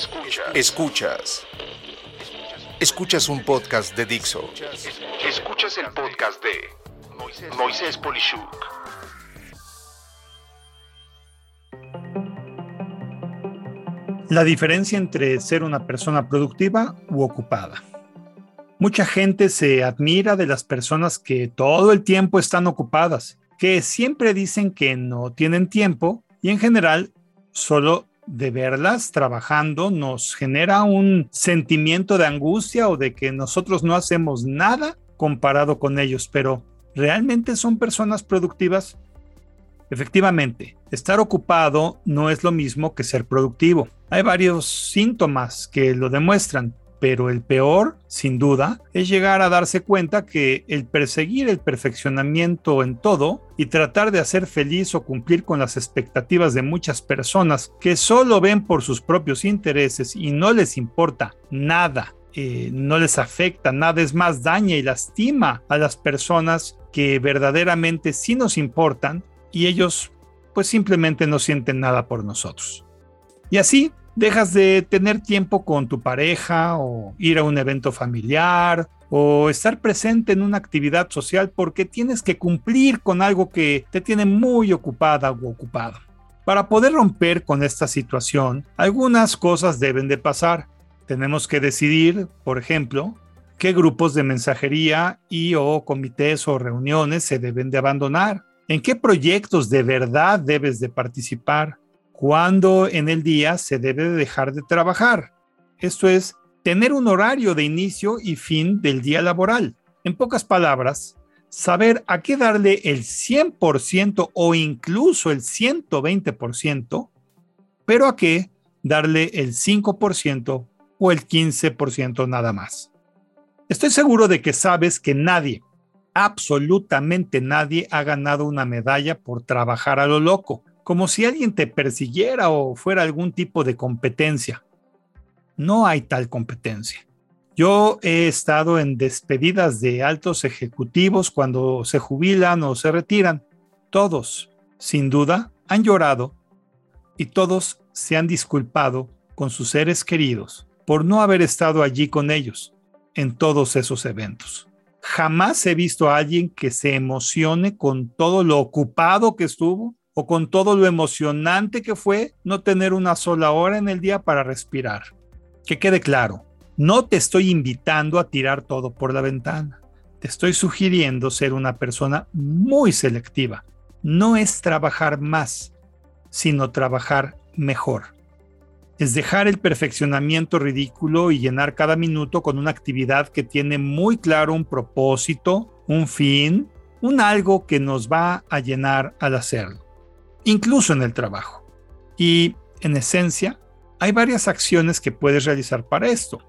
Escuchas. Escuchas. Escuchas un podcast de Dixo. Escuchas el podcast de Moisés Polishuk. La diferencia entre ser una persona productiva u ocupada. Mucha gente se admira de las personas que todo el tiempo están ocupadas, que siempre dicen que no tienen tiempo y en general solo de verlas trabajando nos genera un sentimiento de angustia o de que nosotros no hacemos nada comparado con ellos, pero ¿realmente son personas productivas? Efectivamente, estar ocupado no es lo mismo que ser productivo. Hay varios síntomas que lo demuestran pero el peor, sin duda, es llegar a darse cuenta que el perseguir el perfeccionamiento en todo y tratar de hacer feliz o cumplir con las expectativas de muchas personas que solo ven por sus propios intereses y no les importa nada eh, no les afecta, nada es más daña y lastima a las personas que verdaderamente sí nos importan y ellos pues simplemente no sienten nada por nosotros. Y así dejas de tener tiempo con tu pareja o ir a un evento familiar o estar presente en una actividad social porque tienes que cumplir con algo que te tiene muy ocupada o ocupado. Para poder romper con esta situación, algunas cosas deben de pasar. Tenemos que decidir, por ejemplo, qué grupos de mensajería y o comités o reuniones se deben de abandonar, en qué proyectos de verdad debes de participar, cuándo en el día se debe dejar de trabajar. Esto es, tener un horario de inicio y fin del día laboral. En pocas palabras, saber a qué darle el 100% o incluso el 120%, pero a qué darle el 5% o el 15% nada más. Estoy seguro de que sabes que nadie, absolutamente nadie ha ganado una medalla por trabajar a lo loco como si alguien te persiguiera o fuera algún tipo de competencia. No hay tal competencia. Yo he estado en despedidas de altos ejecutivos cuando se jubilan o se retiran. Todos, sin duda, han llorado y todos se han disculpado con sus seres queridos por no haber estado allí con ellos en todos esos eventos. Jamás he visto a alguien que se emocione con todo lo ocupado que estuvo o con todo lo emocionante que fue no tener una sola hora en el día para respirar. Que quede claro, no te estoy invitando a tirar todo por la ventana. Te estoy sugiriendo ser una persona muy selectiva. No es trabajar más, sino trabajar mejor. Es dejar el perfeccionamiento ridículo y llenar cada minuto con una actividad que tiene muy claro un propósito, un fin, un algo que nos va a llenar al hacerlo incluso en el trabajo. Y en esencia, hay varias acciones que puedes realizar para esto.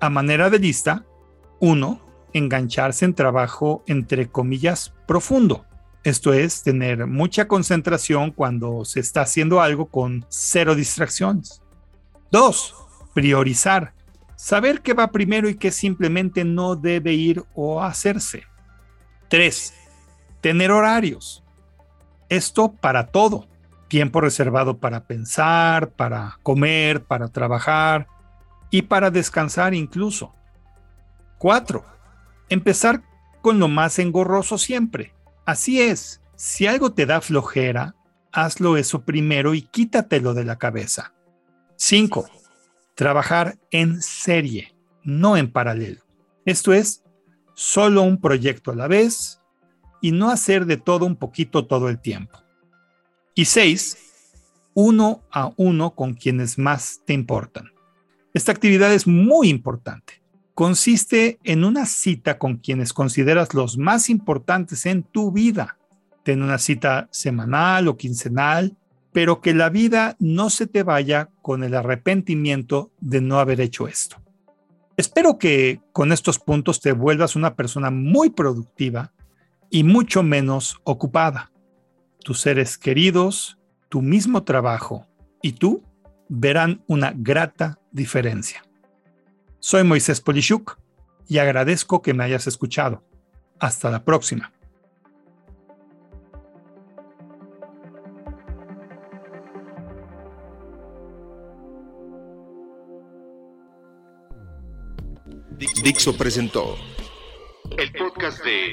A manera de lista, uno, engancharse en trabajo entre comillas profundo. Esto es tener mucha concentración cuando se está haciendo algo con cero distracciones. Dos, priorizar. Saber qué va primero y qué simplemente no debe ir o hacerse. Tres, tener horarios. Esto para todo. Tiempo reservado para pensar, para comer, para trabajar y para descansar incluso. 4. Empezar con lo más engorroso siempre. Así es, si algo te da flojera, hazlo eso primero y quítatelo de la cabeza. 5. Trabajar en serie, no en paralelo. Esto es, solo un proyecto a la vez, y no hacer de todo un poquito todo el tiempo. Y seis, uno a uno con quienes más te importan. Esta actividad es muy importante. Consiste en una cita con quienes consideras los más importantes en tu vida. Ten una cita semanal o quincenal, pero que la vida no se te vaya con el arrepentimiento de no haber hecho esto. Espero que con estos puntos te vuelvas una persona muy productiva y mucho menos ocupada. Tus seres queridos, tu mismo trabajo y tú verán una grata diferencia. Soy Moisés Polishuk y agradezco que me hayas escuchado. Hasta la próxima. Dixo presentó el podcast de